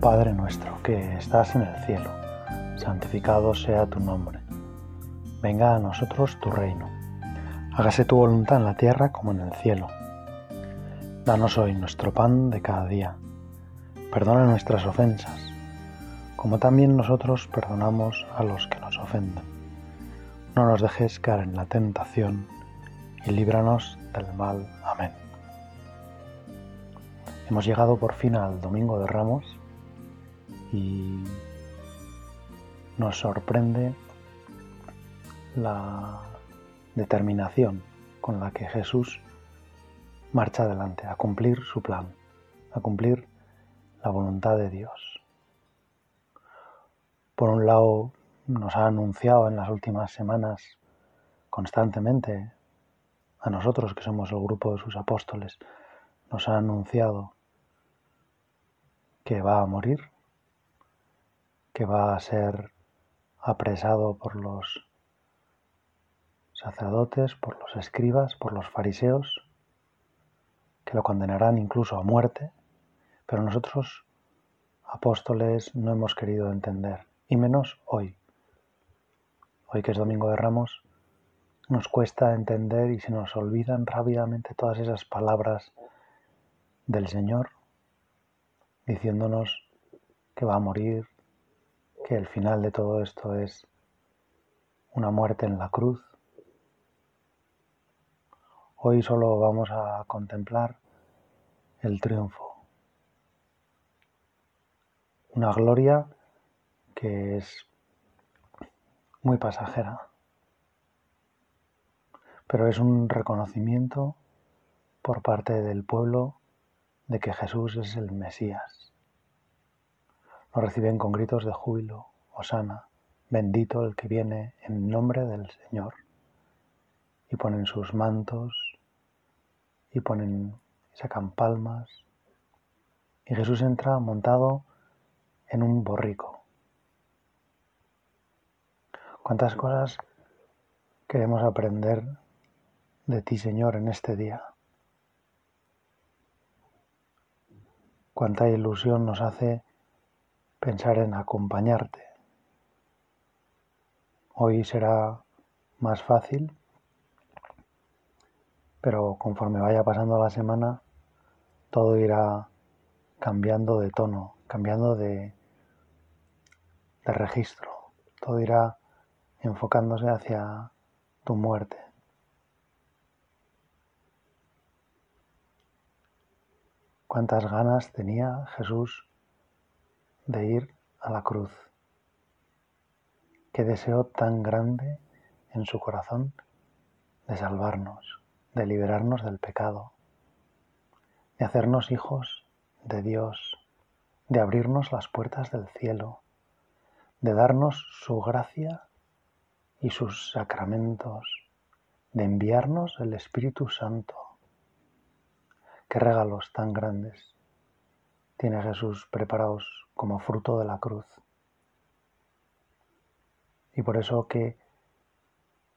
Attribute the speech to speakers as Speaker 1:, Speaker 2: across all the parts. Speaker 1: Padre nuestro que estás en el cielo, santificado sea tu nombre. Venga a nosotros tu reino. Hágase tu voluntad en la tierra como en el cielo. Danos hoy nuestro pan de cada día. Perdona nuestras ofensas, como también nosotros perdonamos a los que nos ofenden. No nos dejes caer en la tentación y líbranos del mal. Amén. Hemos llegado por fin al Domingo de Ramos y nos sorprende la determinación con la que Jesús marcha adelante, a cumplir su plan, a cumplir la voluntad de Dios. Por un lado, nos ha anunciado en las últimas semanas constantemente, a nosotros que somos el grupo de sus apóstoles, nos ha anunciado que va a morir, que va a ser apresado por los sacerdotes, por los escribas, por los fariseos, que lo condenarán incluso a muerte, pero nosotros, apóstoles, no hemos querido entender, y menos hoy. Hoy que es Domingo de Ramos, nos cuesta entender y se nos olvidan rápidamente todas esas palabras del Señor diciéndonos que va a morir, que el final de todo esto es una muerte en la cruz. Hoy solo vamos a contemplar el triunfo, una gloria que es muy pasajera, pero es un reconocimiento por parte del pueblo de que Jesús es el Mesías reciben con gritos de júbilo, Osana, bendito el que viene en nombre del Señor. Y ponen sus mantos y ponen sacan palmas. Y Jesús entra montado en un borrico. ¿Cuántas cosas queremos aprender de ti, Señor, en este día? ¿Cuánta ilusión nos hace pensar en acompañarte. Hoy será más fácil, pero conforme vaya pasando la semana, todo irá cambiando de tono, cambiando de, de registro. Todo irá enfocándose hacia tu muerte. ¿Cuántas ganas tenía Jesús de ir a la cruz. Qué deseo tan grande en su corazón de salvarnos, de liberarnos del pecado, de hacernos hijos de Dios, de abrirnos las puertas del cielo, de darnos su gracia y sus sacramentos, de enviarnos el Espíritu Santo. Qué regalos tan grandes tiene Jesús preparados como fruto de la cruz. Y por eso que,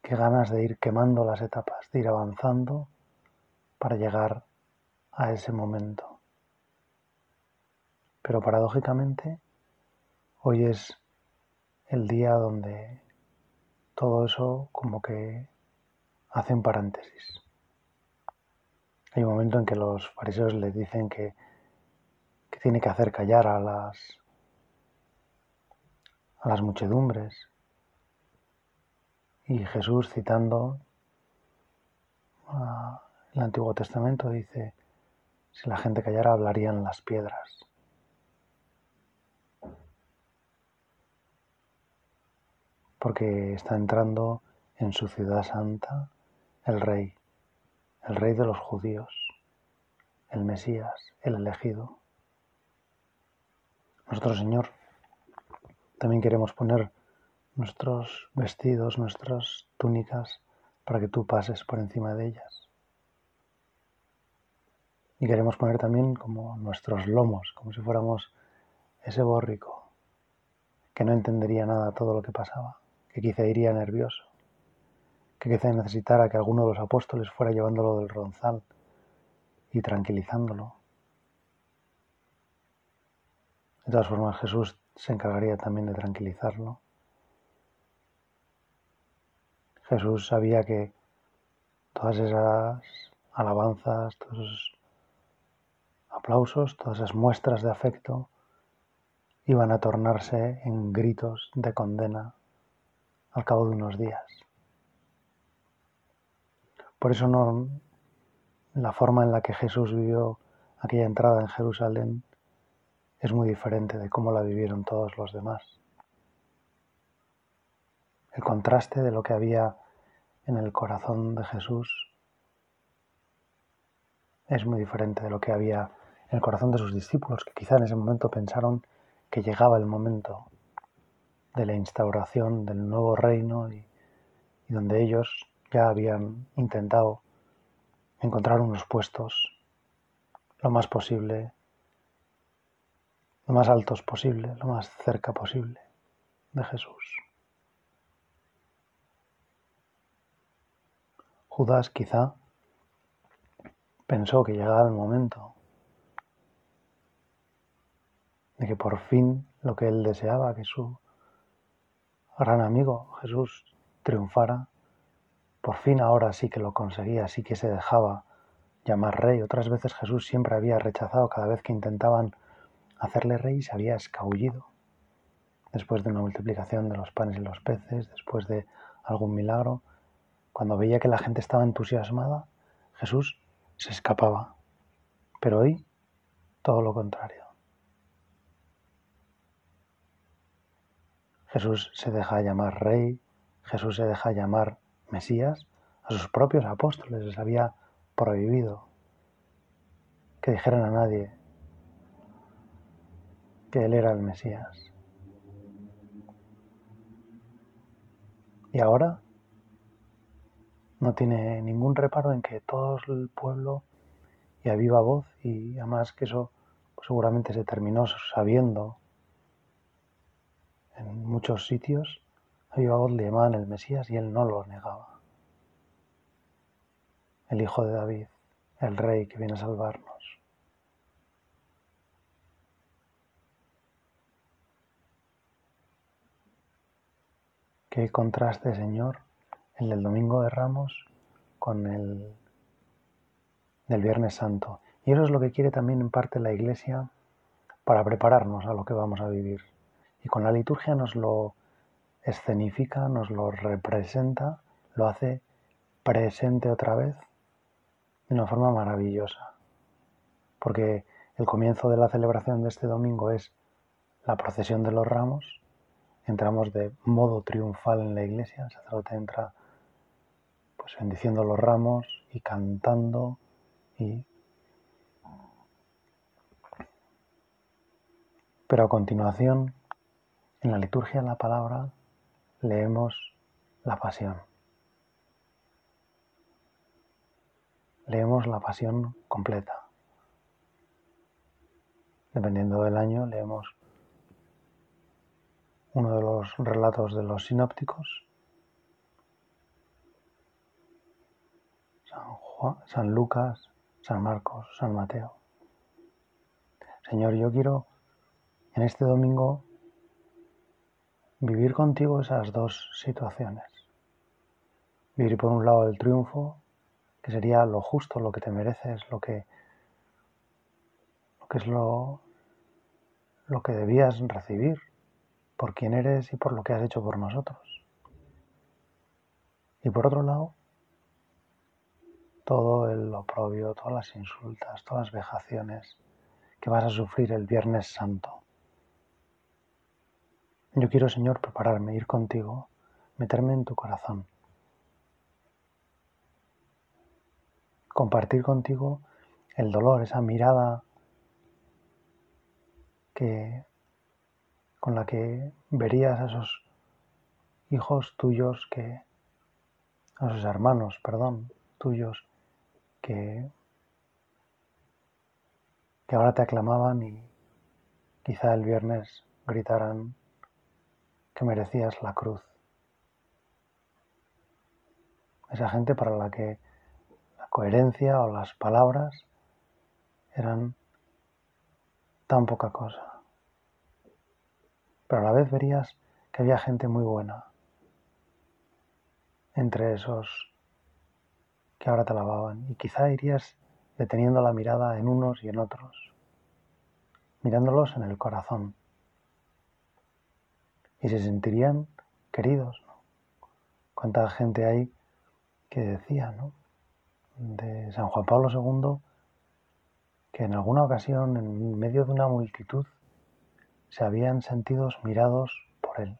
Speaker 1: ganas de ir quemando las etapas, de ir avanzando para llegar a ese momento. Pero paradójicamente, hoy es el día donde todo eso como que hace un paréntesis. Hay un momento en que los fariseos le dicen que tiene que hacer callar a las, a las muchedumbres. Y Jesús, citando el Antiguo Testamento, dice, si la gente callara hablarían las piedras. Porque está entrando en su ciudad santa el rey, el rey de los judíos, el Mesías, el elegido nuestro Señor. También queremos poner nuestros vestidos, nuestras túnicas, para que tú pases por encima de ellas. Y queremos poner también como nuestros lomos, como si fuéramos ese bórrico que no entendería nada todo lo que pasaba, que quizá iría nervioso, que quizá necesitara que alguno de los apóstoles fuera llevándolo del ronzal y tranquilizándolo De todas formas, Jesús se encargaría también de tranquilizarlo. Jesús sabía que todas esas alabanzas, todos esos aplausos, todas esas muestras de afecto iban a tornarse en gritos de condena al cabo de unos días. Por eso no, la forma en la que Jesús vivió aquella entrada en Jerusalén es muy diferente de cómo la vivieron todos los demás. El contraste de lo que había en el corazón de Jesús es muy diferente de lo que había en el corazón de sus discípulos, que quizá en ese momento pensaron que llegaba el momento de la instauración del nuevo reino y, donde ellos ya habían intentado encontrar unos puestos lo más posible lo más altos posible, lo más cerca posible de Jesús. Judas quizá pensó que llegaba el momento de que por fin lo que él deseaba, que su gran amigo Jesús triunfara, por fin ahora sí que lo conseguía, sí que se dejaba llamar rey. Otras veces Jesús siempre había rechazado cada vez que intentaban hacerle rey se había escabullido. Después de una multiplicación de los panes y los peces, después de algún milagro, cuando veía que la gente estaba entusiasmada, Jesús se escapaba. Pero hoy, todo lo contrario. Jesús se deja llamar rey, Jesús se deja llamar Mesías, a sus propios apóstoles les había prohibido que dijeran a nadie, que él era el Mesías. Y ahora no tiene ningún reparo en que todo el pueblo y a viva voz, y además que eso seguramente se terminó sabiendo en muchos sitios, a viva voz le llamaban el Mesías y él no lo negaba. El Hijo de David, el Rey que viene a salvarnos. Qué contraste, Señor, el del Domingo de Ramos con el del Viernes Santo. Y eso es lo que quiere también en parte la Iglesia para prepararnos a lo que vamos a vivir. Y con la liturgia nos lo escenifica, nos lo representa, lo hace presente otra vez de una forma maravillosa. Porque el comienzo de la celebración de este domingo es la procesión de los ramos, entramos de modo triunfal en la iglesia, el sacerdote entra pues bendiciendo los ramos y cantando y pero a continuación en la liturgia de la palabra leemos la pasión. Leemos la pasión completa. Dependiendo del año leemos uno de los relatos de los sinópticos, San, Juan, San Lucas, San Marcos, San Mateo. Señor, yo quiero en este domingo vivir contigo esas dos situaciones. Vivir por un lado el triunfo, que sería lo justo, lo que te mereces, lo que, lo que es lo, lo que debías recibir, por quién eres y por lo que has hecho por nosotros. Y por otro lado, todo el oprobio, todas las insultas, todas las vejaciones que vas a sufrir el Viernes Santo. Yo quiero, Señor, prepararme, ir contigo, meterme en tu corazón, compartir contigo el dolor, esa mirada que con la que verías a esos hijos tuyos que, a esos hermanos, perdón, tuyos que, que ahora te aclamaban y quizá el viernes gritaran que merecías la cruz. Esa gente para la que la coherencia o las palabras eran tan poca cosa pero a la vez verías que había gente muy buena entre esos que ahora te alababan y quizá irías deteniendo la mirada en unos y en otros, mirándolos en el corazón y se sentirían queridos. ¿Cuánta gente hay que decía, ¿no? De San Juan Pablo II, que en alguna ocasión, en medio de una multitud, se habían sentido mirados por él,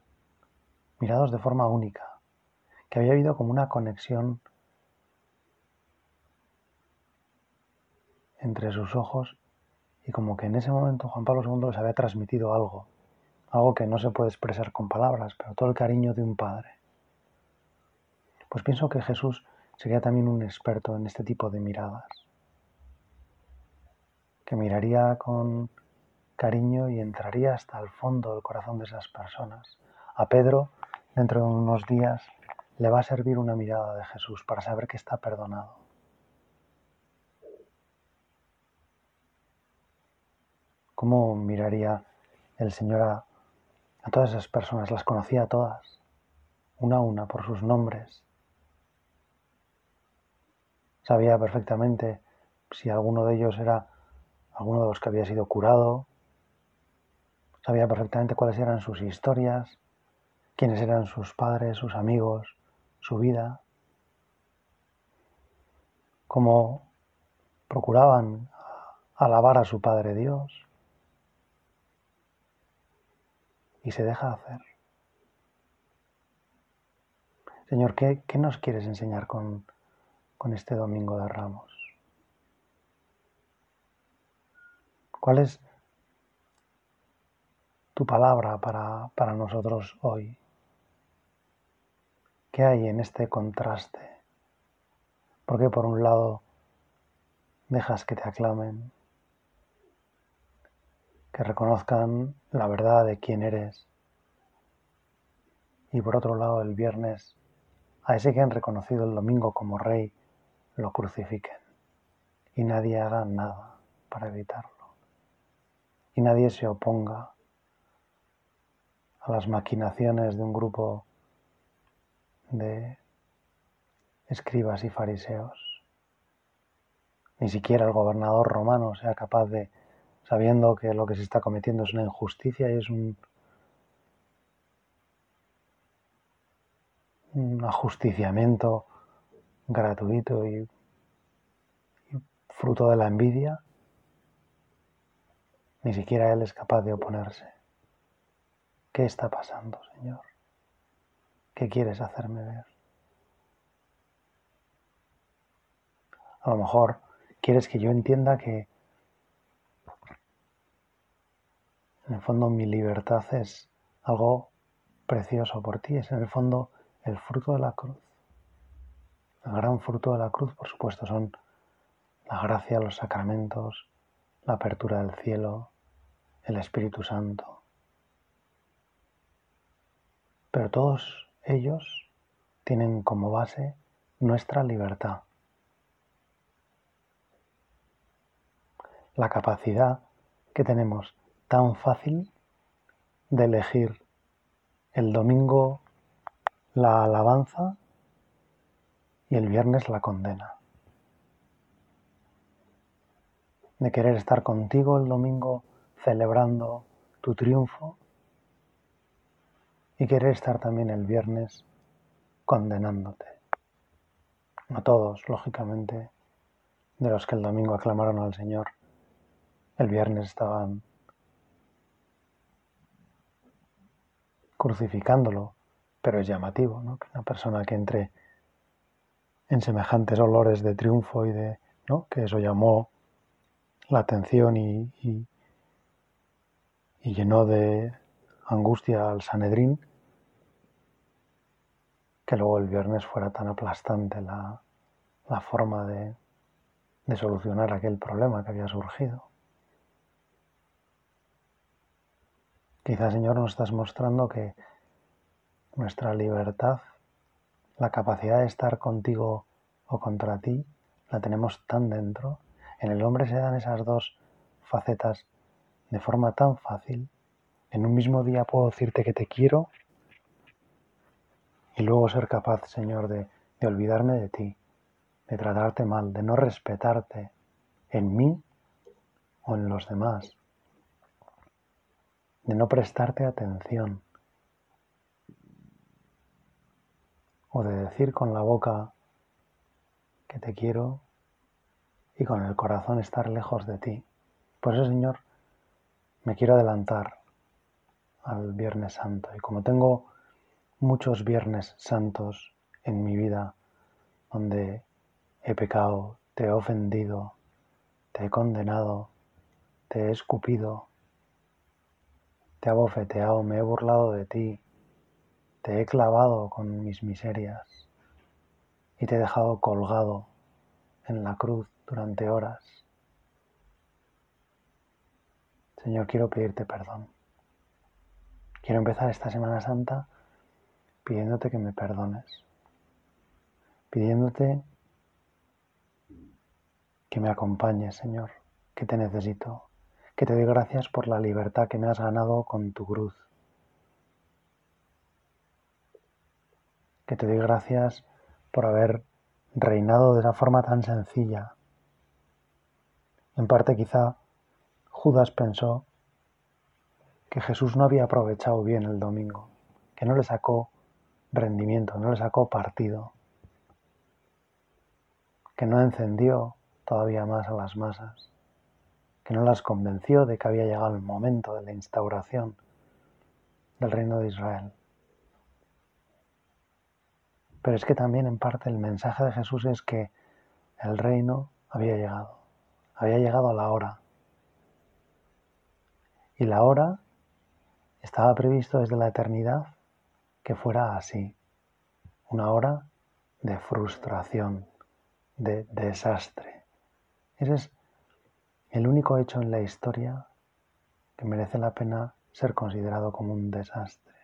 Speaker 1: mirados de forma única, que había habido como una conexión entre sus ojos y como que en ese momento Juan Pablo II les había transmitido algo, algo que no se puede expresar con palabras, pero todo el cariño de un padre. Pues pienso que Jesús sería también un experto en este tipo de miradas, que miraría con cariño y entraría hasta el fondo del corazón de esas personas. A Pedro, dentro de unos días, le va a servir una mirada de Jesús para saber que está perdonado. ¿Cómo miraría el Señor a, todas esas personas? Las conocía a todas, una a una, por sus nombres. Sabía perfectamente si alguno de ellos era alguno de los que había sido curado, sabía perfectamente cuáles eran sus historias, quiénes eran sus padres, sus amigos, su vida, cómo procuraban alabar a su Padre Dios y se deja hacer. Señor, ¿qué, nos quieres enseñar con, con este domingo de ramos? ¿Cuál es tu palabra para, nosotros hoy. ¿Qué hay en este contraste? Porque por un lado dejas que te aclamen, que reconozcan la verdad de quién eres. Y por otro lado, el viernes, a ese que han reconocido el domingo como rey, lo crucifiquen. Y nadie haga nada para evitarlo. Y nadie se oponga a las maquinaciones de un grupo de escribas y fariseos. Ni siquiera el gobernador romano sea capaz de, sabiendo que lo que se está cometiendo es una injusticia y es un, ajusticiamiento gratuito y fruto de la envidia, ni siquiera él es capaz de oponerse. ¿Qué está pasando, Señor? ¿Qué quieres hacerme ver? A lo mejor quieres que yo entienda que en el fondo mi libertad es algo precioso por ti, es en el fondo el fruto de la cruz. El gran fruto de la cruz, por supuesto, son la gracia, los sacramentos, la apertura del cielo, el Espíritu Santo pero todos ellos tienen como base nuestra libertad, la capacidad que tenemos tan fácil de elegir el domingo la alabanza y el viernes la condena. De querer estar contigo el domingo celebrando tu triunfo y querer estar también el viernes condenándote. No todos, lógicamente, de los que el domingo aclamaron al Señor, el viernes estaban crucificándolo, pero es llamativo ¿no? que una persona que entre en semejantes olores de triunfo y de ¿no? que eso llamó la atención y, y, y llenó de angustia al Sanedrín, que luego el viernes fuera tan aplastante la, forma de, solucionar aquel problema que había surgido. Quizás Señor, nos estás mostrando que nuestra libertad, la capacidad de estar contigo o contra ti, la tenemos tan dentro. En el hombre se dan esas dos facetas de forma tan fácil. En un mismo día puedo decirte que te quiero y luego ser capaz, Señor, de, olvidarme de ti, de tratarte mal, de no respetarte en mí o en los demás, de no prestarte atención o de decir con la boca que te quiero y con el corazón estar lejos de ti. Por eso, Señor, me quiero adelantar al Viernes Santo y como tengo muchos viernes santos en mi vida donde he pecado, te he ofendido, te he condenado, te he escupido, te he abofeteado, me he burlado de ti, te he clavado con mis miserias y te he dejado colgado en la cruz durante horas. Señor, quiero pedirte perdón. Quiero empezar esta Semana Santa pidiéndote que me perdones, pidiéndote que me acompañes, Señor, que te necesito, que te doy gracias por la libertad que me has ganado con tu cruz, que te doy gracias por haber reinado de esa forma tan sencilla. En parte quizá Judas pensó que Jesús no había aprovechado bien el domingo, que no le sacó rendimiento, no le sacó partido, que no encendió todavía más a las masas, que no las convenció de que había llegado el momento de la instauración del reino de Israel. Pero es que también en parte el mensaje de Jesús es que el reino había llegado, había llegado a la hora. Y la hora estaba previsto desde la eternidad que fuera así. Una hora de frustración, de desastre. Ese es el único hecho en la historia que merece la pena ser considerado como un desastre.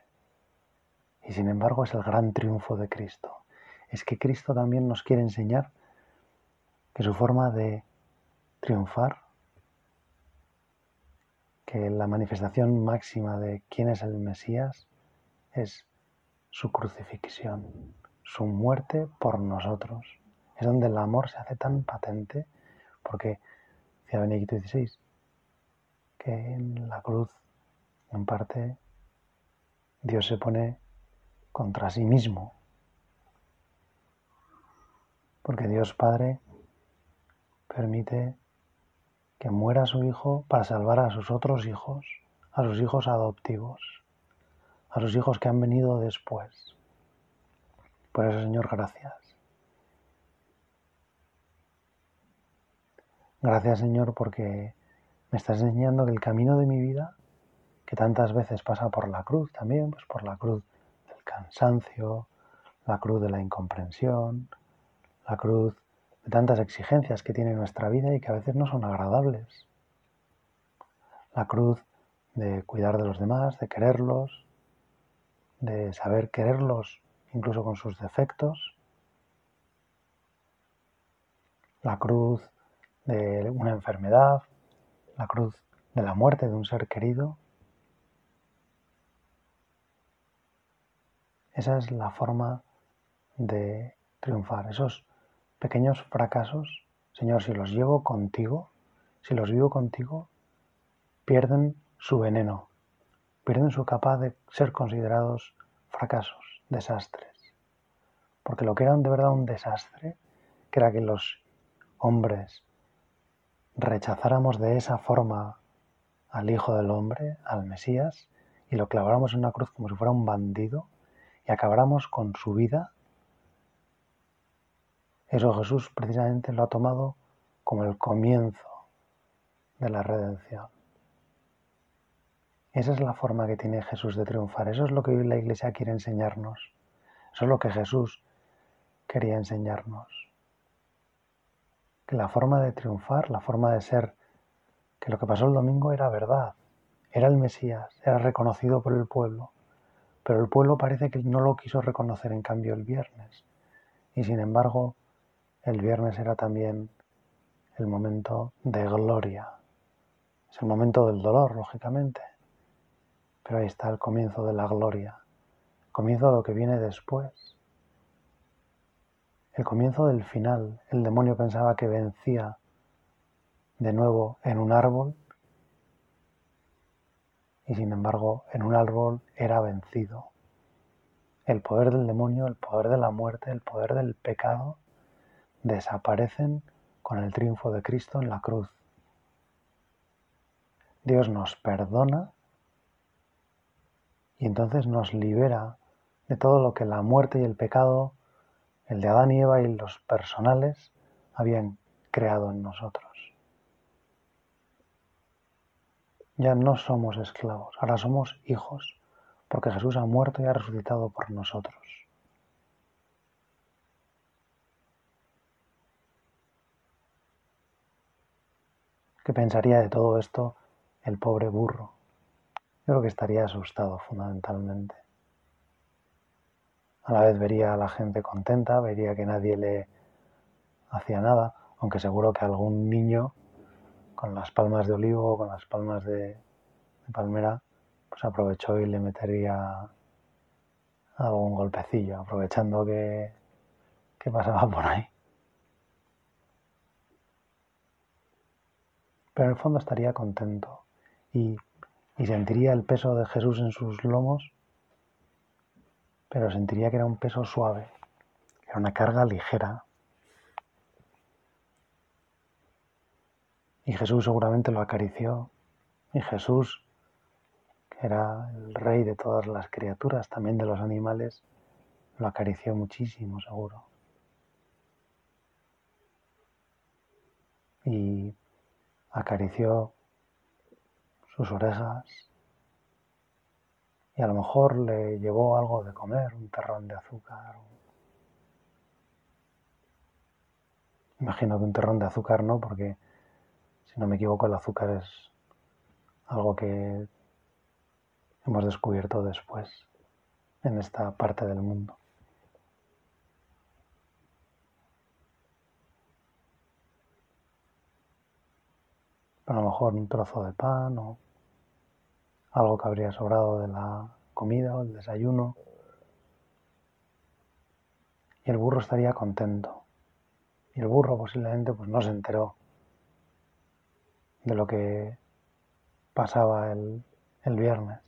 Speaker 1: Y sin embargo es el gran triunfo de Cristo. Es que Cristo también nos quiere enseñar que su forma de triunfar, que la manifestación máxima de quién es el Mesías, es su crucifixión, su muerte por nosotros. Es donde el amor se hace tan patente, porque decía Benedicto XVI, que en la cruz, en parte, Dios se pone contra sí mismo. Porque Dios Padre permite que muera su hijo para salvar a sus otros hijos, a sus hijos adoptivos a los hijos que han venido después. Por eso, Señor, gracias. Gracias, Señor, porque me estás enseñando que el camino de mi vida, que tantas veces pasa por la cruz también, pues por la cruz del cansancio, la cruz de la incomprensión, la cruz de tantas exigencias que tiene nuestra vida y que a veces no son agradables. La cruz de cuidar de los demás, de quererlos, de saber quererlos incluso con sus defectos, la cruz de una enfermedad, la cruz de la muerte de un ser querido. Esa es la forma de triunfar. Esos pequeños fracasos, Señor, si los llevo contigo, si los vivo contigo, pierden su veneno, pierden su capaz de ser considerados fracasos, desastres. Porque lo que era de verdad un desastre, que era que los hombres rechazáramos de esa forma al Hijo del Hombre, al Mesías, y lo claváramos en una cruz como si fuera un bandido, y acabáramos con su vida, eso Jesús precisamente lo ha tomado como el comienzo de la redención. Esa es la forma que tiene Jesús de triunfar. Eso es lo que hoy la Iglesia quiere enseñarnos. Eso es lo que Jesús quería enseñarnos. Que la forma de triunfar, la forma de ser, que lo que pasó el domingo era verdad. Era el Mesías, era reconocido por el pueblo. Pero el pueblo parece que no lo quiso reconocer en cambio el viernes. Y sin embargo, el viernes era también el momento de gloria. Es el momento del dolor, lógicamente, pero ahí está el comienzo de la gloria, comienzo de lo que viene después, el comienzo del final. El demonio pensaba que vencía de nuevo en un árbol y sin embargo en un árbol era vencido. El poder del demonio, el poder de la muerte, el poder del pecado desaparecen con el triunfo de Cristo en la cruz. Dios nos perdona y entonces nos libera de todo lo que la muerte y el pecado, el de Adán y Eva y los personales habían creado en nosotros. Ya no somos esclavos, ahora somos hijos, porque Jesús ha muerto y ha resucitado por nosotros. ¿Qué pensaría de todo esto el pobre burro? creo que estaría asustado fundamentalmente. A la vez vería a la gente contenta, vería que nadie le hacía nada, aunque seguro que algún niño con las palmas de olivo, con las palmas de, palmera, pues aprovechó y le metería algún golpecillo, aprovechando que, que pasaba por ahí. Pero en el fondo estaría contento y y sentiría el peso de Jesús en sus lomos, pero sentiría que era un peso suave, era una carga ligera. Y Jesús seguramente lo acarició y Jesús, que era el rey de todas las criaturas, también de los animales, lo acarició muchísimo, seguro. Y acarició sus orejas y a lo mejor le llevó algo de comer, un terrón de azúcar. Imagino que un terrón de azúcar no, porque si no me equivoco el azúcar es algo que hemos descubierto después en esta parte del mundo. a lo mejor un trozo de pan o algo que habría sobrado de la comida o el desayuno. Y el burro estaría contento. Y el burro posiblemente pues, no se enteró de lo que pasaba el viernes.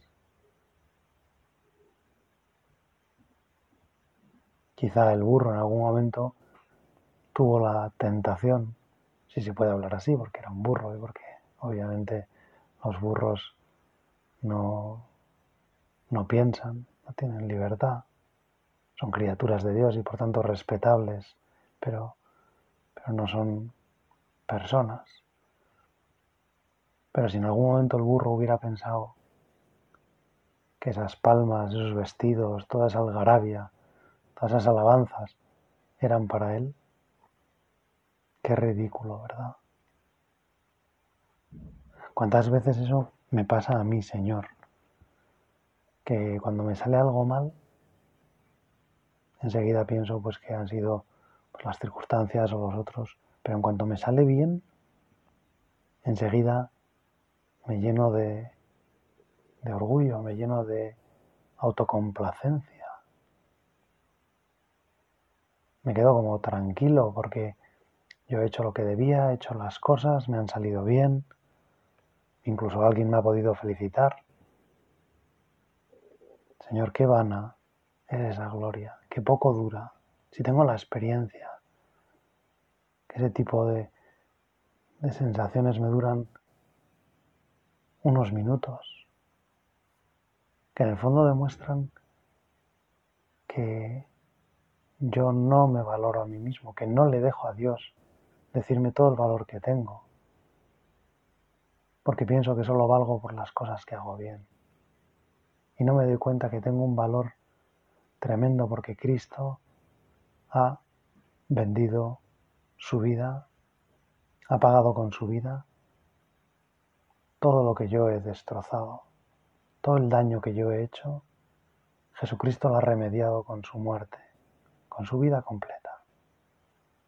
Speaker 1: Quizá el burro en algún momento tuvo la tentación, si se puede hablar así, porque era un burro y porque obviamente los burros no, no piensan, no tienen libertad, son criaturas de Dios y por tanto respetables, pero, pero no son personas. Pero si en algún momento el burro hubiera pensado que esas palmas, esos vestidos, toda esa algarabia, todas esas alabanzas eran para él, qué ridículo, ¿verdad? ¿Cuántas veces eso me pasa a mí, Señor, que cuando me sale algo mal, enseguida pienso pues que han sido pues, las circunstancias o los otros, pero en cuanto me sale bien, enseguida me lleno de, de orgullo, me lleno de autocomplacencia. Me quedo como tranquilo porque yo he hecho lo que debía, he hecho las cosas, me han salido bien, Incluso alguien me ha podido felicitar. Señor, qué vana es esa gloria, qué poco dura. Si tengo la experiencia, que ese tipo de, de sensaciones me duran unos minutos, que en el fondo demuestran que yo no me valoro a mí mismo, que no le dejo a Dios decirme todo el valor que tengo, porque pienso que solo valgo por las cosas que hago bien. Y no me doy cuenta que tengo un valor tremendo porque Cristo ha vendido su vida, ha pagado con su vida todo lo que yo he destrozado, todo el daño que yo he hecho, Jesucristo lo ha remediado con su muerte, con su vida completa,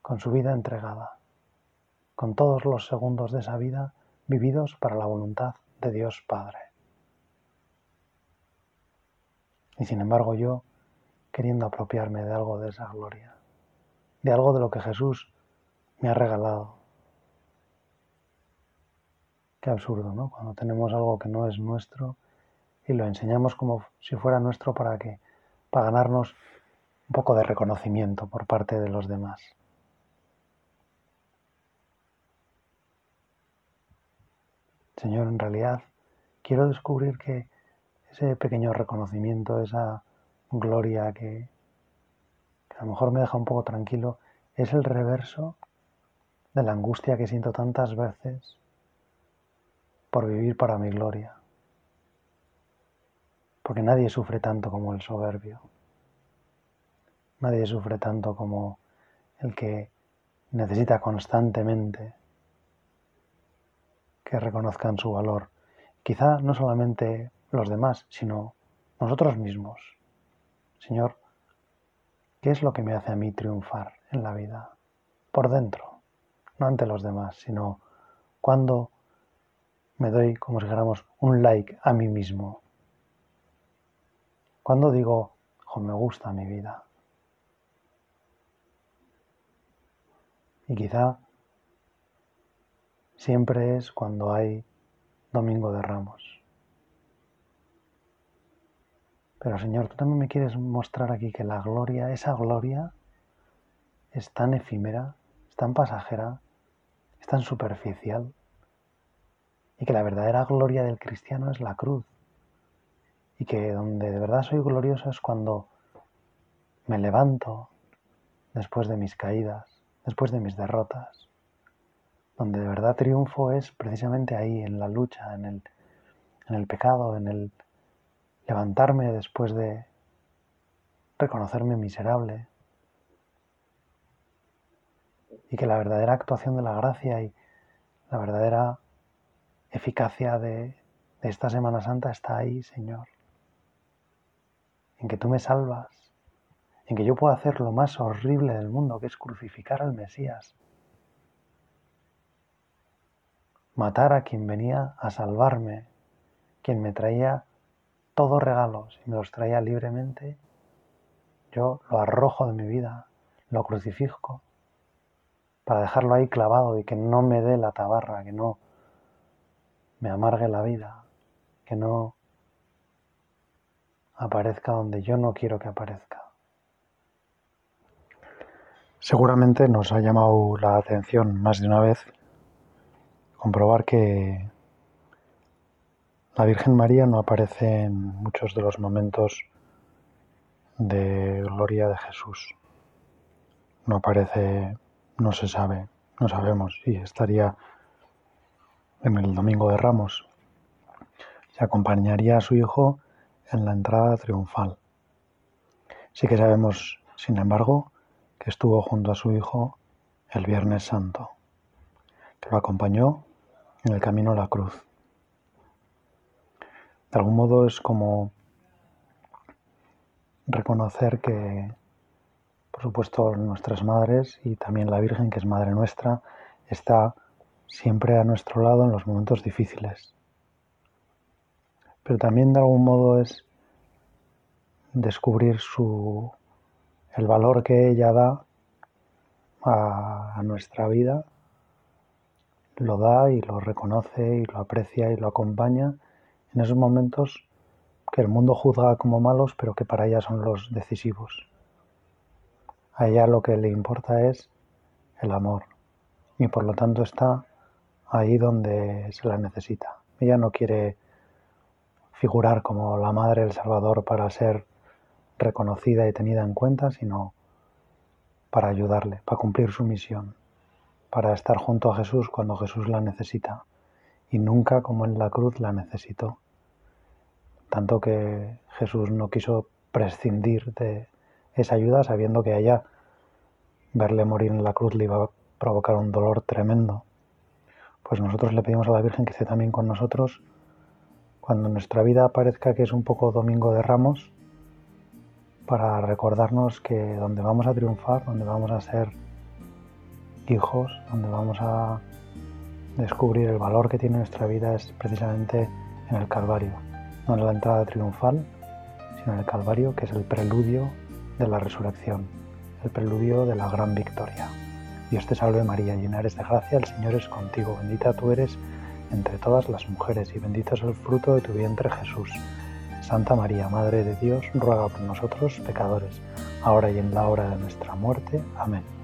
Speaker 1: con su vida entregada, con todos los segundos de esa vida vividos para la voluntad de Dios Padre. Y sin embargo yo, queriendo apropiarme de algo de esa gloria, de algo de lo que Jesús me ha regalado. Qué absurdo, ¿no? Cuando tenemos algo que no es nuestro y lo enseñamos como si fuera nuestro para que, para ganarnos un poco de reconocimiento por parte de los demás. Señor, en realidad quiero descubrir que ese pequeño reconocimiento, esa gloria que, a lo mejor me deja un poco tranquilo, es el reverso de la angustia que siento tantas veces por vivir para mi gloria. Porque nadie sufre tanto como el soberbio. Nadie sufre tanto como el que necesita constantemente que reconozcan su valor. Quizá no solamente los demás, sino nosotros mismos. Señor, ¿qué es lo que me hace a mí triunfar en la vida? Por dentro, no ante los demás, sino cuando me doy, como si dijéramos, un like a mí mismo. Cuando digo, jo, me gusta mi vida. Y quizá siempre es cuando hay Domingo de Ramos. Pero Señor, tú también me quieres mostrar aquí que la gloria, esa gloria, es tan efímera, es tan pasajera, es tan superficial, y que la verdadera gloria del cristiano es la cruz, y que donde de verdad soy glorioso es cuando me levanto después de mis caídas, después de mis derrotas, donde de verdad triunfo es precisamente ahí, en la lucha, en el, pecado, en el levantarme después de reconocerme miserable. Y que la verdadera actuación de la gracia y la verdadera eficacia de, de esta Semana Santa está ahí, Señor. En que tú me salvas, en que yo puedo hacer lo más horrible del mundo, que es crucificar al Mesías matar a quien venía a salvarme, quien me traía todos regalos y me los traía libremente, yo lo arrojo de mi vida, lo crucifijo, para dejarlo ahí clavado y que no me dé la tabarra, que no me amargue la vida, que no aparezca donde yo no quiero que aparezca. Seguramente nos ha llamado la atención más de una vez comprobar que la Virgen María no aparece en muchos de los momentos de gloria de Jesús. No aparece, no se sabe, no sabemos si estaría en el Domingo de Ramos y acompañaría a su hijo en la entrada triunfal. Sí que sabemos, sin embargo, que estuvo junto a su hijo el Viernes Santo, que lo acompañó en el camino a la cruz. De algún modo es como reconocer que, por supuesto, nuestras madres y también la Virgen, que es Madre nuestra, está siempre a nuestro lado en los momentos difíciles. Pero también de algún modo es descubrir su, el valor que ella da a, a nuestra vida lo da y lo reconoce y lo aprecia y lo acompaña en esos momentos que el mundo juzga como malos, pero que para ella son los decisivos. A ella lo que le importa es el amor y por lo tanto está ahí donde se la necesita. Ella no quiere figurar como la madre del Salvador para ser reconocida y tenida en cuenta, sino para ayudarle, para cumplir su misión para estar junto a Jesús cuando Jesús la necesita y nunca como en la cruz la necesitó. Tanto que Jesús no quiso prescindir de esa ayuda sabiendo que allá verle morir en la cruz le iba a provocar un dolor tremendo. Pues nosotros le pedimos a la Virgen que esté también con nosotros cuando nuestra vida parezca que es un poco domingo de ramos para recordarnos que donde vamos a triunfar, donde vamos a ser hijos, donde vamos a descubrir el valor que tiene nuestra vida es precisamente en el Calvario, no en la entrada triunfal, sino en el Calvario, que es el preludio de la resurrección, el preludio de la gran victoria. Dios te salve María, llena eres de gracia, el Señor es contigo, bendita tú eres entre todas las mujeres y bendito es el fruto de tu vientre Jesús. Santa María, Madre de Dios, ruega por nosotros pecadores, ahora y en la hora de nuestra muerte. Amén.